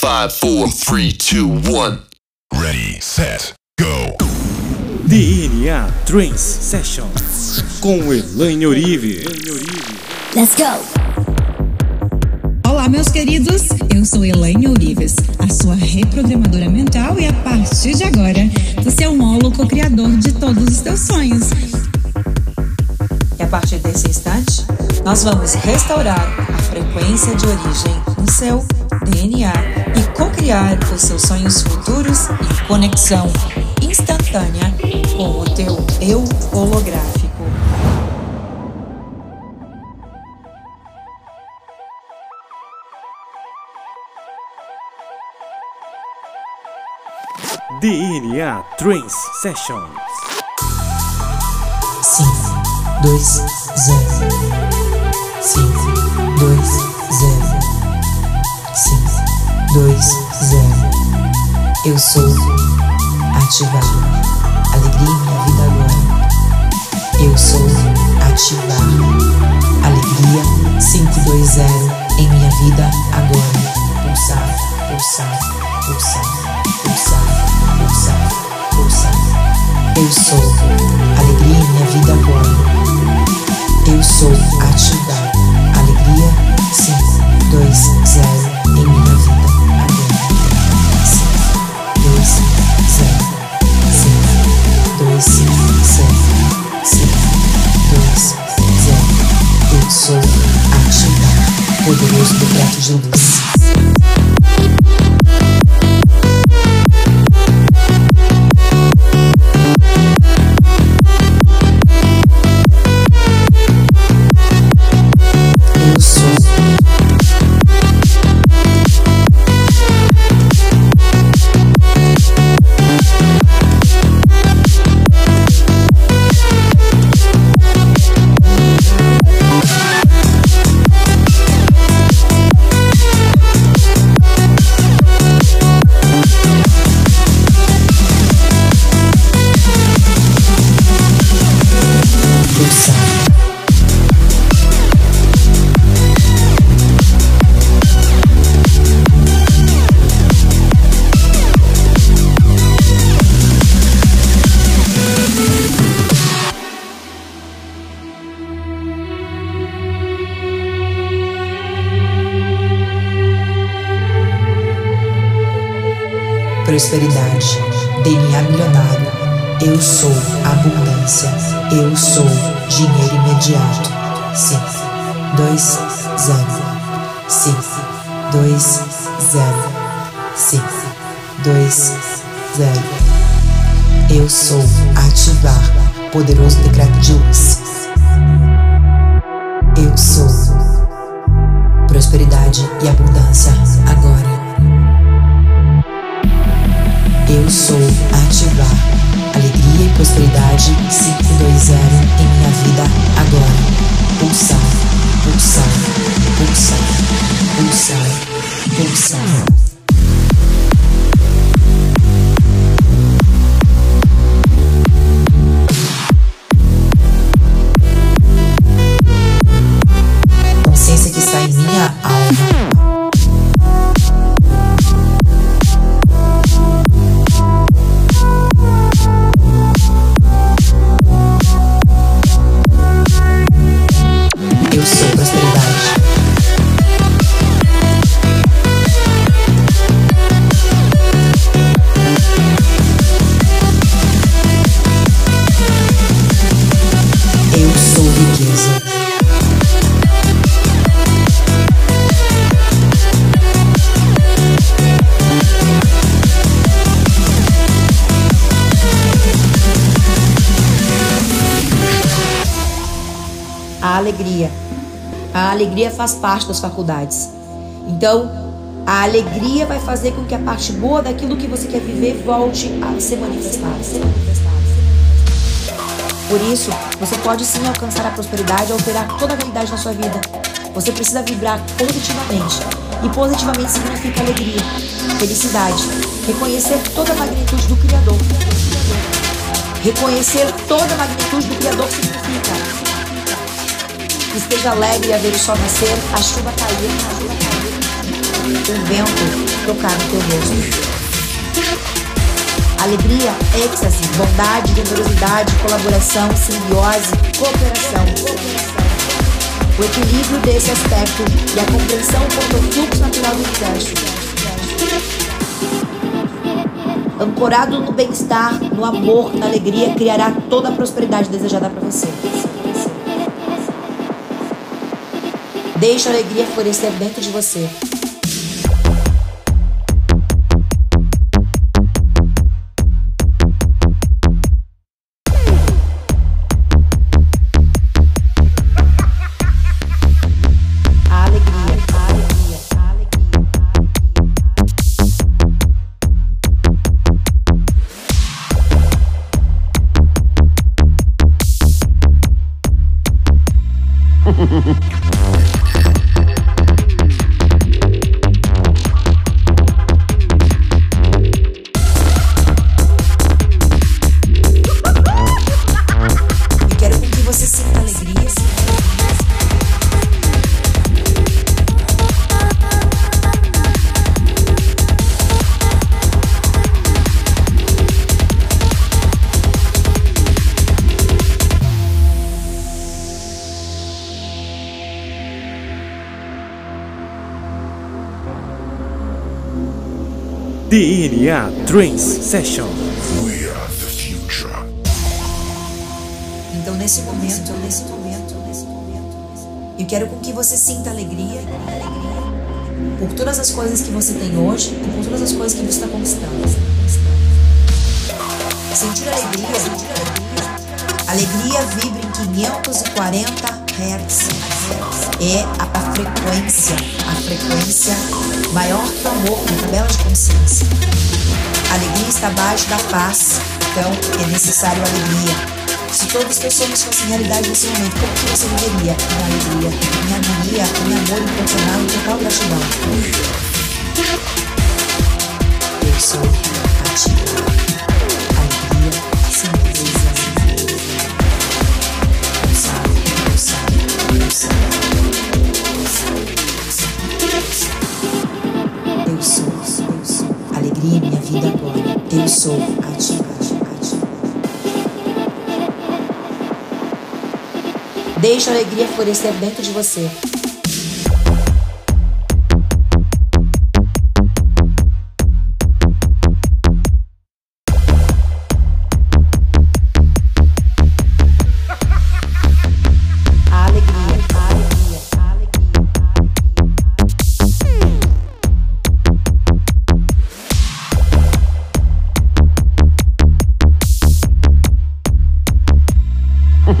Five, four, three, two, one. Ready, set, go. DNA Trance Session com Elaine Orive. Let's go! Olá, meus queridos. Eu sou Elaine Ourives, a sua reprogramadora mental e a partir de agora, você é um holo co-criador de todos os teus sonhos. E a partir desse instante, nós vamos restaurar a frequência de origem no seu DNA co-criar os seus sonhos futuros em conexão instantânea com o teu eu holográfico. DNA Trance Sessions. 5, 2, 0. 5, 2, 0. 5, 2, 0. Eu sou ativar. Alegria em minha vida agora. Eu sou ativar. Alegria 520 em minha vida agora. Pulsar, pulsar, pulsar, pulsar, pulsar, pulsar. Eu sou alegria em minha vida agora. Eu sou ativar. Pulsar. prosperidade, DNA milionário. Eu sou abundância. Eu sou dinheiro imediato. 5, 2, 0. 5, 2, 0. 5, 2, 0. Eu sou ativar. Poderoso decreto de luz. Eu sou prosperidade e abundância agora. Eu sou ativar prosperidade 520 em minha vida agora. Pulsar, pulsar, pulsar, pulsar, pulsar. A alegria faz parte das faculdades. Então, a alegria vai fazer com que a parte boa daquilo que você quer viver volte a ser manifestada. Por isso, você pode sim alcançar a prosperidade e alterar toda a realidade na sua vida. Você precisa vibrar positivamente. E positivamente significa alegria, felicidade, reconhecer toda a magnitude do Criador. Reconhecer toda a magnitude do Criador significa esteja alegre a ver o sol nascer, a chuva cair, a chuva cair. o vento tocar no teu rosto. Alegria, êxtase, bondade, generosidade, colaboração, simbiose, cooperação. O equilíbrio desse aspecto e a compreensão quanto ao fluxo natural do universo. Ancorado no bem-estar, no amor, na alegria, criará toda a prosperidade desejada para você. Deixa a alegria florescer dentro de você. DNA Trance Session. We are the future. Então nesse momento, nesse momento, nesse momento, eu quero com que você sinta alegria, alegria por todas as coisas que você tem hoje e por todas as coisas que você está conquistando. Sentir alegria, sentir alegria. Alegria vibra em 540 Hz. É a, a frequência, a frequência maior que o amor na tabela de consciência. A alegria está abaixo da paz, então é necessário alegria. Se todos os teus sonhos fossem realidade nesse momento, como que você viveria? Em alegria, em harmonia, em amor incondicional, em total gratidão. Eu sou ativa. Alegria, simplesa. Pulsar, pulsar, pulsar. Eu sou, eu sou. Alegria em minha vida agora. Eu sou ativa, ativa, ativa. Deixa a alegria florescer dentro de você.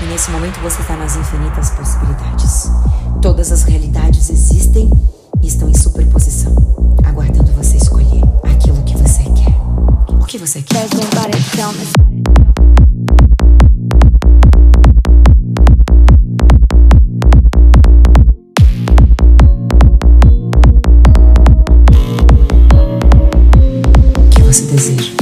E nesse momento você está nas infinitas possibilidades. Todas as realidades existem e estão em superposição, aguardando você quer. Que você deseja?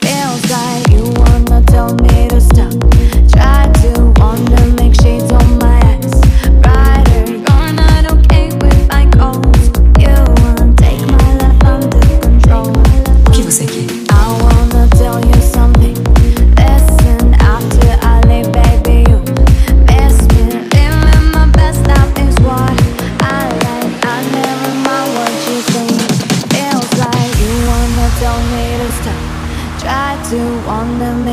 Feels like you want told me to stop. Tried to warn me.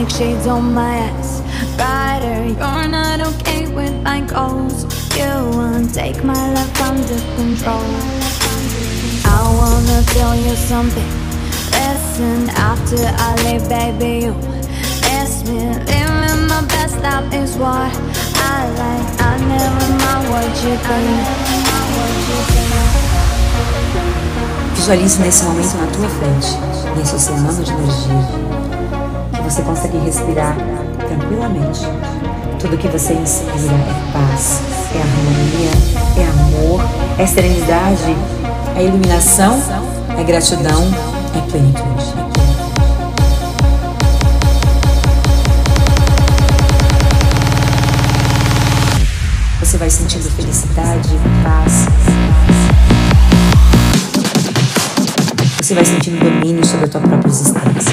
Shades on my ass. Rider, you're not okay with my goals. You won't take my life under control. I wanna tell you something. Listen, after I leave, baby, you miss me. Living my best life is what I like. I never mind what you think. Visualize nesse momento na tua frente, nesse oceano de energia, você consegue respirar tranquilamente. Tudo que você inspira é paz, é harmonia, é amor, é serenidade, é iluminação, é gratidão, é plenitude. Você vai sentindo felicidade, paz. Você vai sentindo domínio sobre a tua própria existência.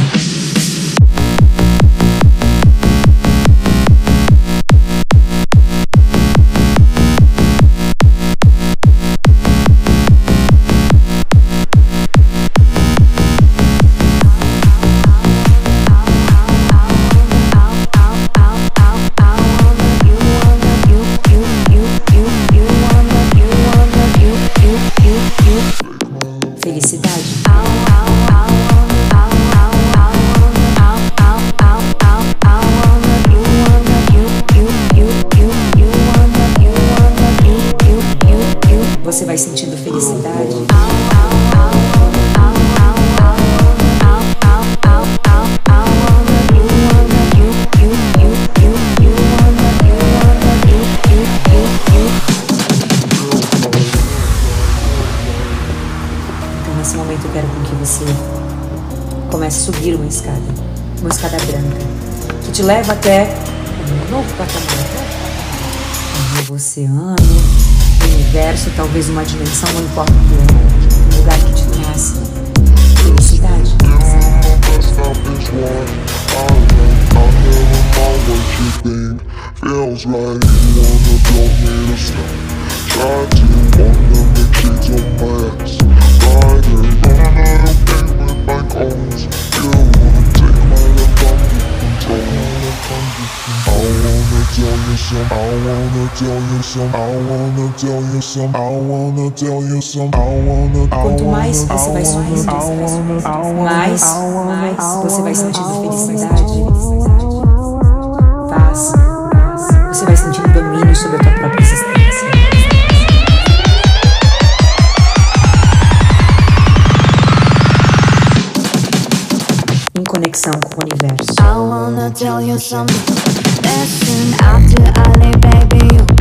Comece a subir uma escada, uma escada branca, que te leva até um novo patamar, um novo oceano, um universo, talvez uma dimensão, não importa o que é, um lugar que te traz felicidade. Feels you wanna tell me to stop. Try to shades on not Quanto mais você vai subindo, mais, mais você vai sentindo felicidade, paz. Você vai sentindo domínio sobre a tua própria existência. Conexão com o universo. I wanna tell you something. Listen, after I leave, baby, you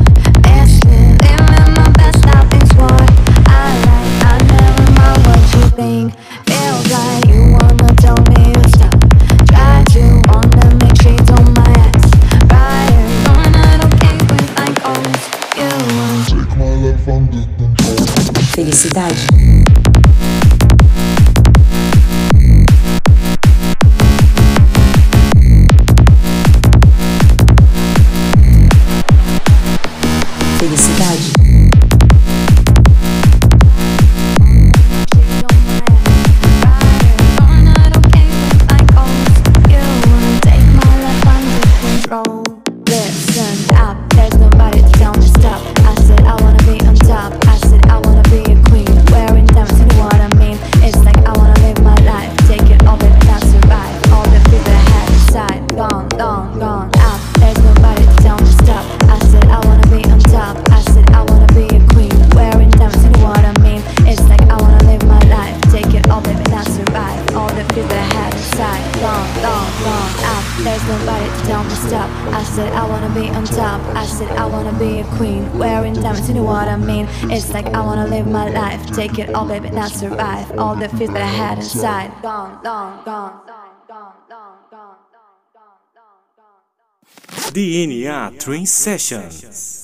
I said I wanna be on top, I said I wanna be a queen Wearing diamonds, you know what I mean It's like I wanna live my life Take it all baby, not survive All the fears that I had inside Gone, gone, gone DNA Train Sessions